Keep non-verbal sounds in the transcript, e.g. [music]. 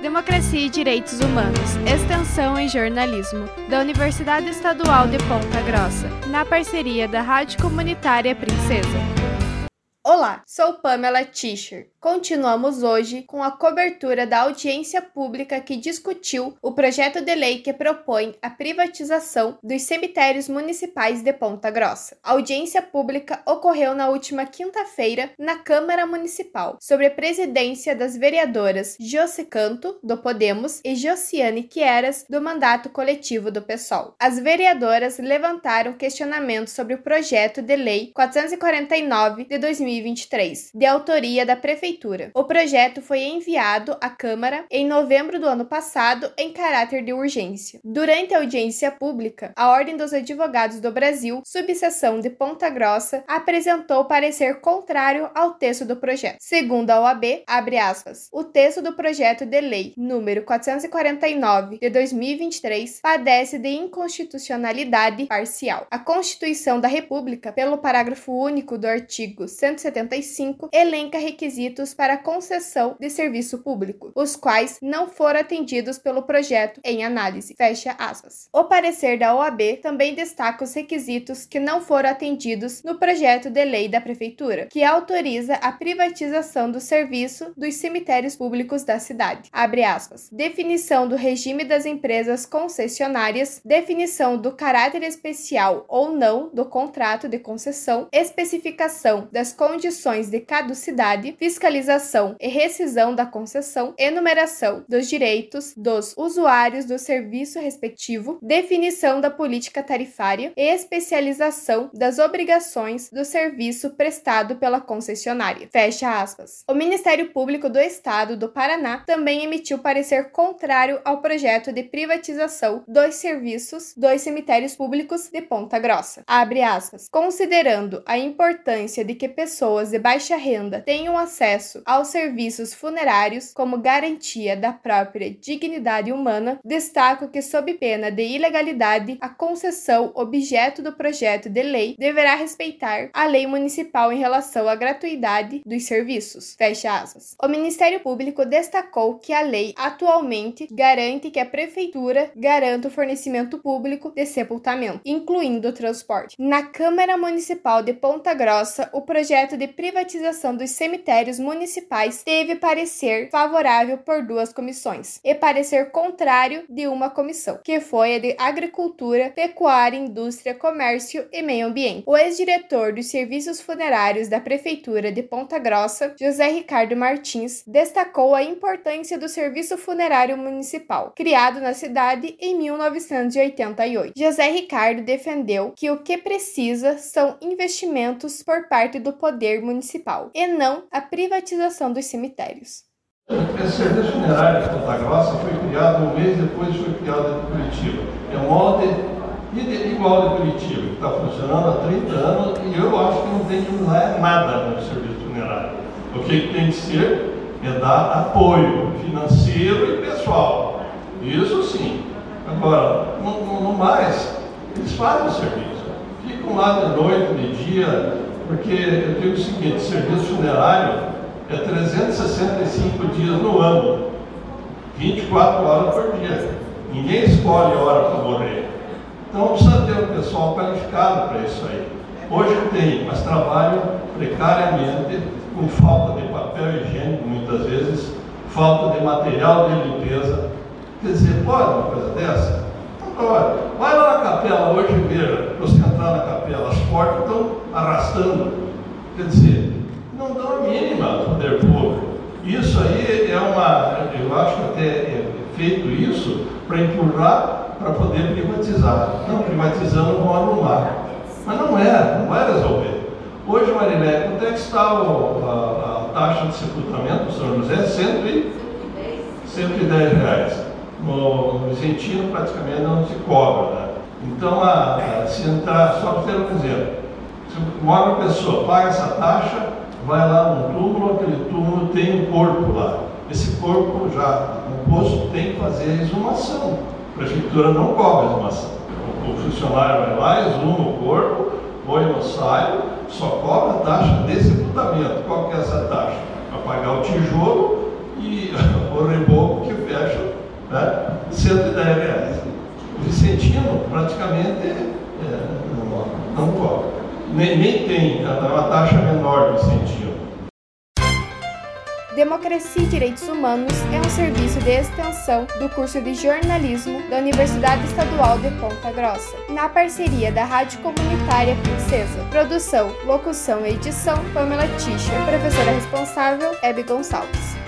Democracia e Direitos Humanos, Extensão em Jornalismo, da Universidade Estadual de Ponta Grossa, na parceria da Rádio Comunitária Princesa. Olá, sou Pamela Tischer. Continuamos hoje com a cobertura da audiência pública que discutiu o projeto de lei que propõe a privatização dos cemitérios municipais de Ponta Grossa. A audiência pública ocorreu na última quinta-feira na Câmara Municipal, sob a presidência das vereadoras Josi Canto, do Podemos, e Josiane Quieras, do mandato coletivo do PSOL. As vereadoras levantaram questionamentos sobre o projeto de lei 449 de 2023, de autoria da Prefeitura. O projeto foi enviado à Câmara em novembro do ano passado em caráter de urgência. Durante a audiência pública, a Ordem dos Advogados do Brasil, subseção de Ponta Grossa, apresentou parecer contrário ao texto do projeto. Segundo a OAB, abre aspas, o texto do projeto de lei número 449 de 2023 padece de inconstitucionalidade parcial. A Constituição da República, pelo parágrafo único do artigo 175, elenca requisitos para concessão de serviço público, os quais não foram atendidos pelo projeto em análise. Fecha aspas. O parecer da OAB também destaca os requisitos que não foram atendidos no projeto de lei da Prefeitura, que autoriza a privatização do serviço dos cemitérios públicos da cidade. Abre aspas. Definição do regime das empresas concessionárias, definição do caráter especial ou não do contrato de concessão, especificação das condições de caducidade, fiscalização e rescisão da concessão, enumeração dos direitos dos usuários do serviço respectivo, definição da política tarifária e especialização das obrigações do serviço prestado pela concessionária. Fecha aspas. O Ministério Público do Estado do Paraná também emitiu parecer contrário ao projeto de privatização dos serviços dos cemitérios públicos de Ponta Grossa. Abre aspas. Considerando a importância de que pessoas de baixa renda tenham acesso acesso aos serviços funerários como garantia da própria dignidade humana, destaco que, sob pena de ilegalidade, a concessão objeto do projeto de lei deverá respeitar a lei municipal em relação à gratuidade dos serviços. Fecha aspas. O Ministério Público destacou que a lei atualmente garante que a prefeitura garanta o fornecimento público de sepultamento, incluindo o transporte. Na Câmara Municipal de Ponta Grossa, o projeto de privatização dos cemitérios municipais teve parecer favorável por duas comissões e parecer contrário de uma comissão, que foi a de Agricultura, Pecuária, Indústria, Comércio e Meio Ambiente. O ex-diretor dos serviços funerários da Prefeitura de Ponta Grossa, José Ricardo Martins, destacou a importância do serviço funerário municipal, criado na cidade em 1988. José Ricardo defendeu que o que precisa são investimentos por parte do poder municipal e não a privatização dos cemitérios. Esse serviço funerário de Ponta Grossa foi criado um mês depois foi criado em Curitiba. É um molde igual de Curitiba, que está funcionando há 30 anos e eu acho que não tem que mudar nada no serviço funerário. O que tem que ser é dar apoio financeiro e pessoal. Isso sim. Agora, no, no mais, eles fazem o serviço. Ficam lá de noite, de dia, porque eu digo o seguinte, serviço funerário é 365 dias no ano, 24 horas por dia. Ninguém escolhe hora para morrer. Então precisa ter um pessoal qualificado para isso aí. Hoje tenho, mas trabalho precariamente, com falta de papel higiênico muitas vezes, falta de material de limpeza. Quer dizer, pode uma coisa dessa? Não pode. Vai lá na capela hoje e veja, você entrar na capela, portas estão arrastando. Quer dizer, não dão a mínima ao poder público. Isso aí é uma, eu acho que até é feito isso para empurrar para poder privatizar. Não, privatizando vão arrumar. Mas não é, não vai resolver. Hoje, Marilé, quanto é que está o, a, a, taxa de sepultamento do São José? 110 reais. No, no Vicentino praticamente não se cobra. Né? Então, a, a, se entrar, só para ter um exemplo, se mora uma pessoa, paga essa taxa, vai lá no túmulo, aquele túmulo tem um corpo lá. Esse corpo já no posto tem que fazer a exumação. A prefeitura não cobra a exumação. O, funcionário vai lá, exuma o corpo, põe no saio, só cobra a taxa de sepultamento. Qual que é essa taxa? Para pagar o tijolo e [laughs] o reboco que fecha né? 110 reais. O Vicentino praticamente é, não, não cobra. Nem, nem tem, é uma taxa menor do Vicentino. Democracia e Direitos Humanos é um serviço de extensão do curso de jornalismo da Universidade Estadual de Ponta Grossa, na parceria da Rádio Comunitária Princesa. Produção, locução e edição, Pamela Tischer. Professora responsável, Hebe Gonçalves.